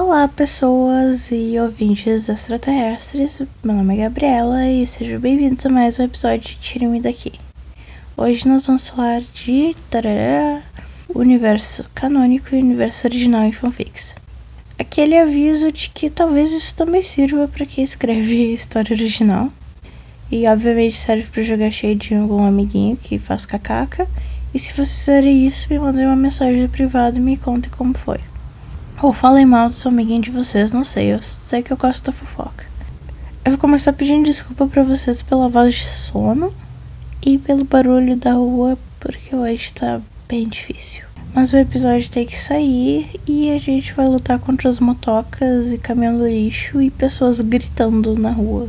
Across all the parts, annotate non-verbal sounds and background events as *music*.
Olá, pessoas e ouvintes extraterrestres. Meu nome é Gabriela e sejam bem-vindos a mais um episódio de Tire-me Daqui. Hoje nós vamos falar de tarará, universo canônico e universo original em fanfics. Aquele aviso de que talvez isso também sirva para quem escreve *laughs* história original. E obviamente serve para jogar cheio de algum amiguinho que faz cacaca. E se vocês fizerem isso, me mandem uma mensagem privada e me contem como foi. Ou falem mal do seu amiguinho de vocês, não sei. Eu sei que eu gosto da fofoca. Eu vou começar pedindo desculpa para vocês pela voz de sono e pelo barulho da rua, porque hoje tá bem difícil. Mas o episódio tem que sair e a gente vai lutar contra as motocas e caminhão do lixo e pessoas gritando na rua.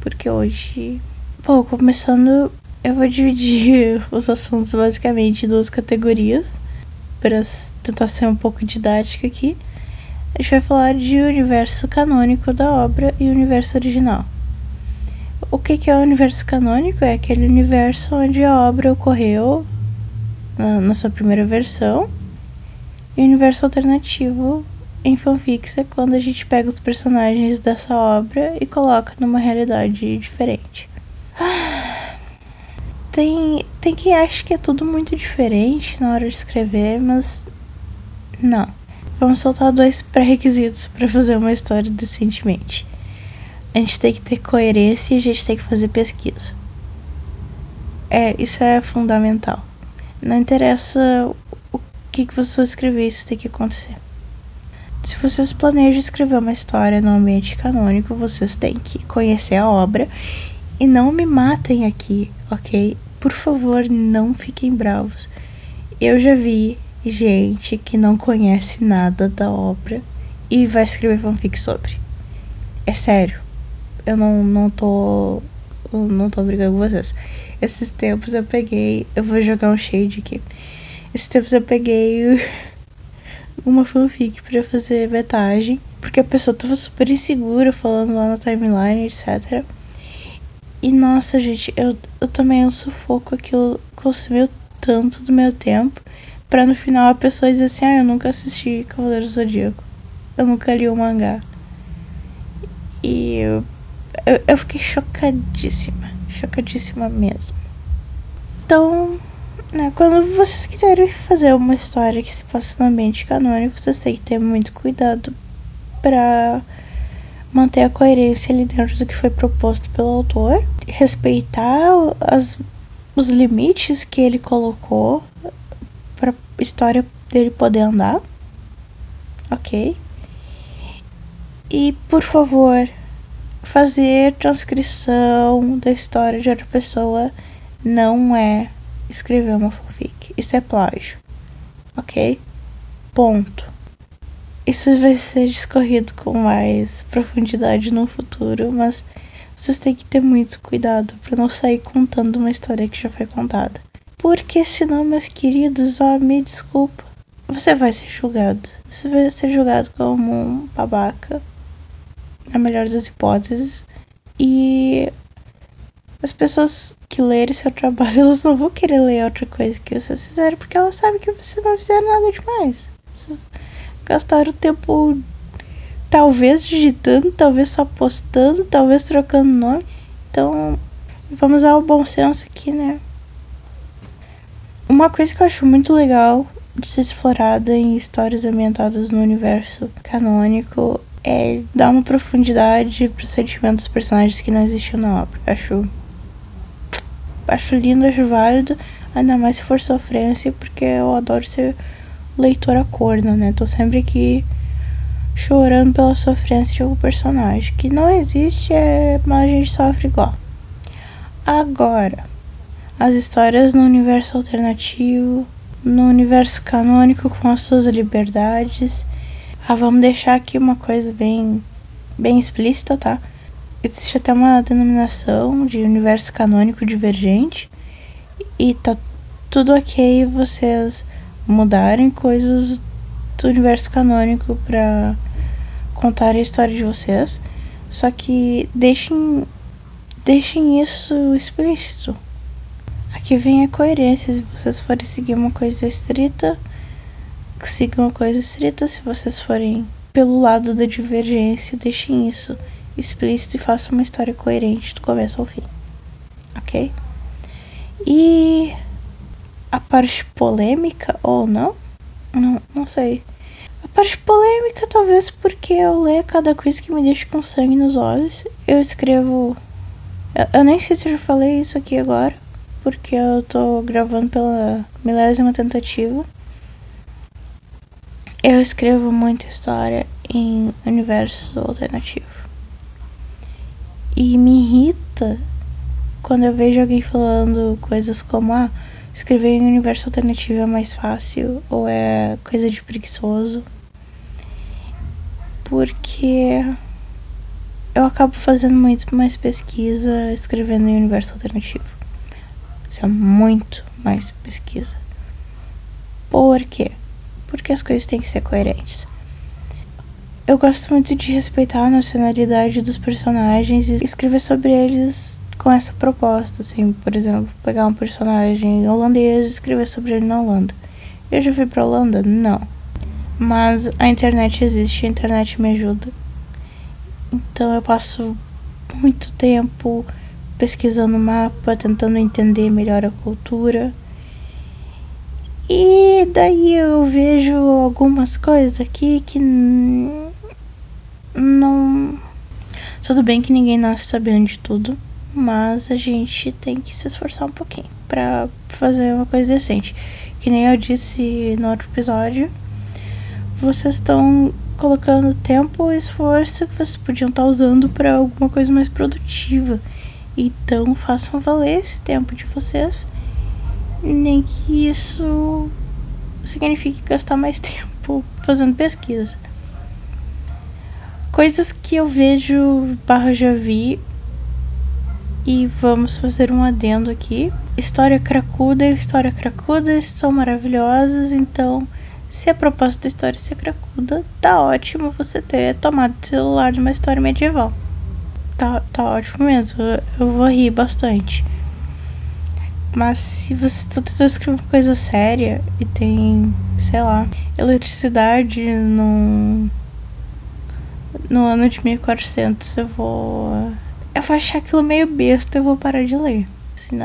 Porque hoje. Bom, começando, eu vou dividir *laughs* os assuntos basicamente em duas categorias para tentar ser um pouco didática aqui, a gente vai falar de universo canônico da obra e universo original. O que, que é o universo canônico? É aquele universo onde a obra ocorreu na, na sua primeira versão. E o universo alternativo em fanfics é quando a gente pega os personagens dessa obra e coloca numa realidade diferente. Tem, tem quem acha que é tudo muito diferente na hora de escrever, mas não. Vamos soltar dois pré-requisitos para fazer uma história decentemente. A gente tem que ter coerência e a gente tem que fazer pesquisa. É, isso é fundamental. Não interessa o que, que você vai escrever, isso tem que acontecer. Se vocês planejam escrever uma história no ambiente canônico, vocês têm que conhecer a obra e não me matem aqui, ok? Por favor, não fiquem bravos. Eu já vi gente que não conhece nada da obra e vai escrever fanfic sobre. É sério. Eu não, não tô. Não tô brigando com vocês. Esses tempos eu peguei. Eu vou jogar um shade aqui. Esses tempos eu peguei *laughs* uma fanfic para fazer metagem. Porque a pessoa tava super insegura falando lá na timeline, etc. E nossa, gente, eu, eu também um sufoco aquilo consumiu tanto do meu tempo para no final a pessoa dizer assim: "Ah, eu nunca assisti Cavaleiro Zodíaco. Eu nunca li o mangá". E eu, eu, eu fiquei chocadíssima, chocadíssima mesmo. Então, né, quando vocês quiserem fazer uma história que se passa no ambiente canônico, vocês têm que ter muito cuidado para manter a coerência ali dentro do que foi proposto pelo autor, respeitar as, os limites que ele colocou para a história dele poder andar, ok? E por favor, fazer transcrição da história de outra pessoa não é escrever uma fanfic, isso é plágio, ok? Ponto. Isso vai ser discorrido com mais profundidade no futuro, mas vocês têm que ter muito cuidado para não sair contando uma história que já foi contada. Porque senão, meus queridos, ó, me desculpa, você vai ser julgado. Você vai ser julgado como um babaca, na melhor das hipóteses. E as pessoas que lerem seu trabalho, *laughs* elas não vão querer ler outra coisa que vocês fizeram, porque elas sabem que vocês não fizeram nada demais. Vocês gastaram tempo talvez digitando, talvez só postando, talvez trocando nome. Então, vamos ao bom senso aqui, né? Uma coisa que eu acho muito legal de ser explorada em histórias ambientadas no universo canônico é dar uma profundidade pro sentimento dos personagens que não existiam na obra. Acho acho lindo, acho válido, ainda mais se for sofrência, porque eu adoro ser leitora corna, né? Tô sempre aqui chorando pela sofrência de algum personagem. Que não existe, é... mas a gente sofre igual. Agora, as histórias no universo alternativo, no universo canônico com as suas liberdades. Ah, vamos deixar aqui uma coisa bem, bem explícita, tá? Existe até uma denominação de universo canônico divergente e tá tudo ok vocês mudarem coisas do universo canônico para contar a história de vocês. Só que deixem deixem isso explícito. Aqui vem a coerência. Se vocês forem seguir uma coisa estrita, sigam uma coisa estrita. Se vocês forem pelo lado da divergência, deixem isso explícito e façam uma história coerente do começo ao fim. Ok? E a parte polêmica ou não? Não, não sei. A parte polêmica, talvez porque eu leio cada coisa que me deixa com sangue nos olhos. Eu escrevo. Eu, eu nem sei se eu já falei isso aqui agora, porque eu tô gravando pela milésima tentativa. Eu escrevo muita história em universo alternativo. E me irrita quando eu vejo alguém falando coisas como: ah, escrever em universo alternativo é mais fácil ou é coisa de preguiçoso. Porque eu acabo fazendo muito mais pesquisa escrevendo em universo alternativo. Isso é muito mais pesquisa. Por quê? Porque as coisas têm que ser coerentes. Eu gosto muito de respeitar a nacionalidade dos personagens e escrever sobre eles com essa proposta, assim, por exemplo, pegar um personagem holandês e escrever sobre ele na Holanda. Eu já fui pra Holanda? Não. Mas a internet existe, a internet me ajuda. Então eu passo muito tempo pesquisando o mapa, tentando entender melhor a cultura. E daí eu vejo algumas coisas aqui que não. Tudo bem que ninguém nasce sabendo de tudo mas a gente tem que se esforçar um pouquinho para fazer uma coisa decente. Que nem eu disse no outro episódio, vocês estão colocando tempo e esforço que vocês podiam estar tá usando para alguma coisa mais produtiva. Então façam valer esse tempo de vocês, nem que isso signifique gastar mais *laughs* tempo fazendo pesquisa. Coisas que eu vejo barra já vi e vamos fazer um adendo aqui. História cracuda e história cracuda são maravilhosas, então se a proposta da história ser cracuda, tá ótimo você ter tomado de celular de uma história medieval. Tá, tá ótimo mesmo, eu vou rir bastante. Mas se você está tentando escrever uma coisa séria e tem, sei lá, eletricidade no, no ano de 1400, eu vou vou achar aquilo meio besta, eu vou parar de ler.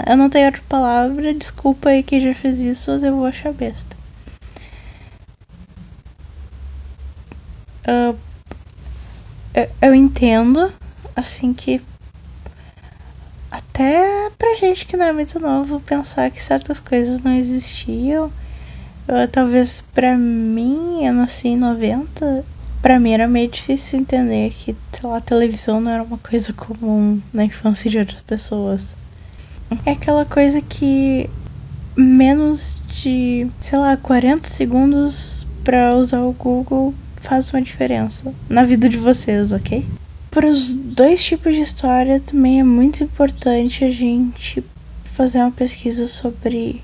Eu não tenho outra palavra, desculpa aí quem já fez isso, mas eu vou achar besta. Uh, eu, eu entendo, assim que até pra gente que não é muito novo pensar que certas coisas não existiam. Talvez pra mim, eu nasci em 90, Pra mim era meio difícil entender que, sei lá, televisão não era uma coisa comum na infância de outras pessoas. É aquela coisa que menos de, sei lá, 40 segundos para usar o Google faz uma diferença na vida de vocês, ok? Para os dois tipos de história também é muito importante a gente fazer uma pesquisa sobre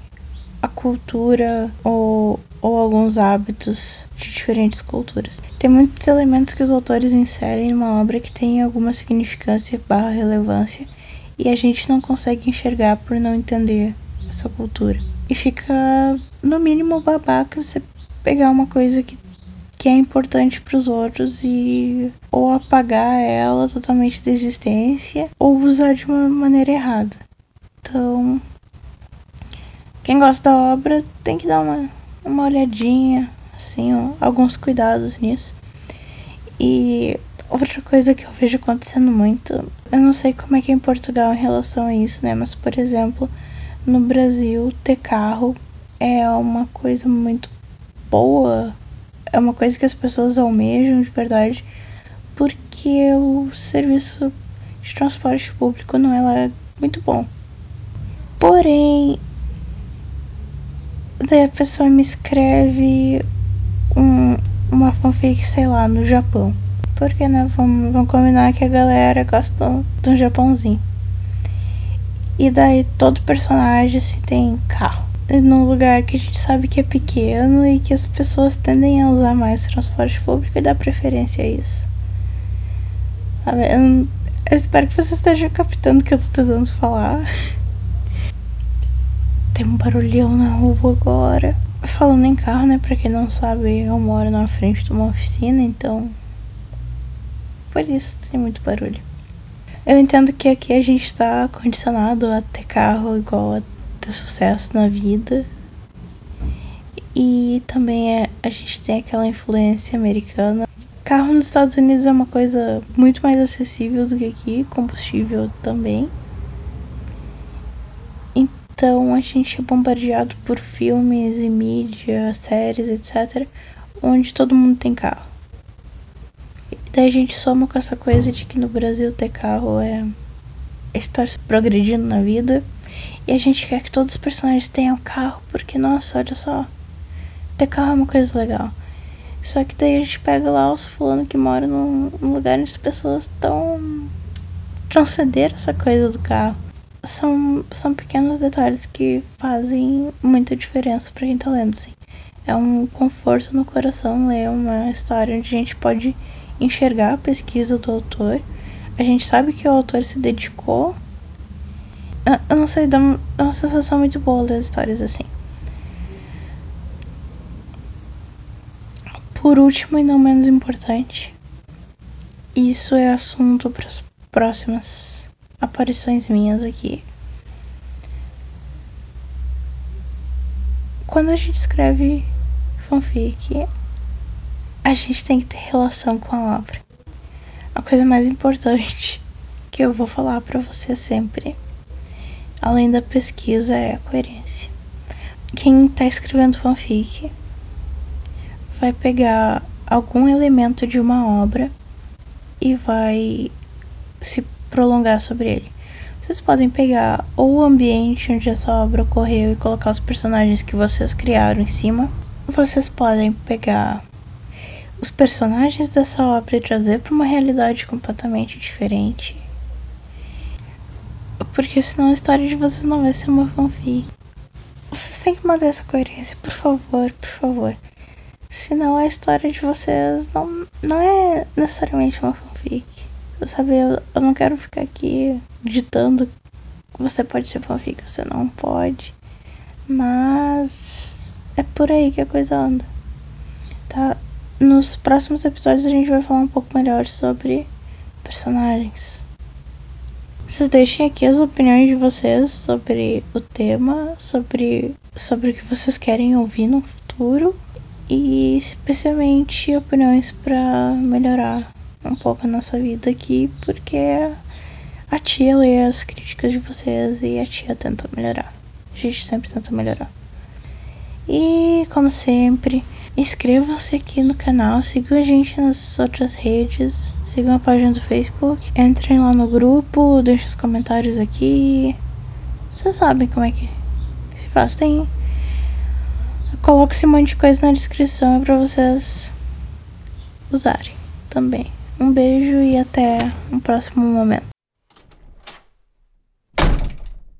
a cultura ou ou alguns hábitos de diferentes culturas. Tem muitos elementos que os autores inserem numa obra que tem alguma significância barra relevância e a gente não consegue enxergar por não entender essa cultura. E fica, no mínimo, babaca você pegar uma coisa que, que é importante para os outros e ou apagar ela totalmente da existência ou usar de uma maneira errada. Então, quem gosta da obra tem que dar uma uma olhadinha, assim, alguns cuidados nisso. E outra coisa que eu vejo acontecendo muito, eu não sei como é que é em Portugal em relação a isso, né? Mas, por exemplo, no Brasil, ter carro é uma coisa muito boa, é uma coisa que as pessoas almejam de verdade, porque o serviço de transporte público não é muito bom. Porém, Daí a pessoa me escreve um, uma fanfic, sei lá, no Japão. Porque, né, vamos, vamos combinar que a galera gosta de um Japãozinho. E daí todo personagem se tem carro. Num lugar que a gente sabe que é pequeno e que as pessoas tendem a usar mais transporte público e dar preferência a isso. Sabe? Eu, eu espero que você esteja captando o que eu tô tentando falar. *laughs* Tem um barulhão na rua agora. Falando em carro, né? Pra quem não sabe, eu moro na frente de uma oficina, então por isso tem muito barulho. Eu entendo que aqui a gente tá condicionado a ter carro igual a ter sucesso na vida. E também é, a gente tem aquela influência americana. Carro nos Estados Unidos é uma coisa muito mais acessível do que aqui, combustível também. Então a gente é bombardeado por filmes e mídia, séries, etc., onde todo mundo tem carro. E daí a gente soma com essa coisa de que no Brasil ter carro é estar progredindo na vida. E a gente quer que todos os personagens tenham carro, porque, nossa, olha só, ter carro é uma coisa legal. Só que daí a gente pega lá os fulano que moram num, lugar onde as pessoas estão transcenderam essa coisa do carro são, são pequenos detalhes que fazem muita diferença para quem tá lendo, assim. É um conforto no coração ler uma história onde a gente pode enxergar a pesquisa do autor. A gente sabe que o autor se dedicou. Eu não sei, dá uma, sensação muito boa ler histórias assim. Por último e não menos importante, isso é assunto para as próximas aparições minhas aqui. Quando a gente escreve fanfic, a gente tem que ter relação com a obra. A coisa mais importante que eu vou falar para você sempre, além da pesquisa, é a coerência. Quem tá escrevendo fanfic vai pegar algum elemento de uma obra e vai se prolongar sobre ele. Vocês podem pegar ou o ambiente onde essa obra ocorreu e colocar os personagens que vocês criaram em cima. Vocês podem pegar os personagens dessa obra e trazer para uma realidade completamente diferente. Porque senão a história de vocês não vai ser uma fanfic. Vocês têm que manter essa coerência, por favor, por favor. Senão a história de vocês não, não é necessariamente uma fanfic. Sabe, eu, eu não quero ficar aqui ditando você pode ser fanfic, você não pode. Mas é por aí que a coisa anda. Tá? Nos próximos episódios a gente vai falar um pouco melhor sobre personagens. Vocês deixem aqui as opiniões de vocês sobre o tema, sobre, sobre o que vocês querem ouvir no futuro e especialmente opiniões para melhorar um pouco a nossa vida aqui, porque a tia lê as críticas de vocês e a tia tenta melhorar. A gente sempre tenta melhorar. E, como sempre, inscrevam-se aqui no canal, sigam a gente nas outras redes, sigam a página do Facebook, entrem lá no grupo, deixem os comentários aqui. Vocês sabem como é que se faz. Tem. coloco esse monte de coisa na descrição para vocês usarem também. Um beijo e até um próximo momento.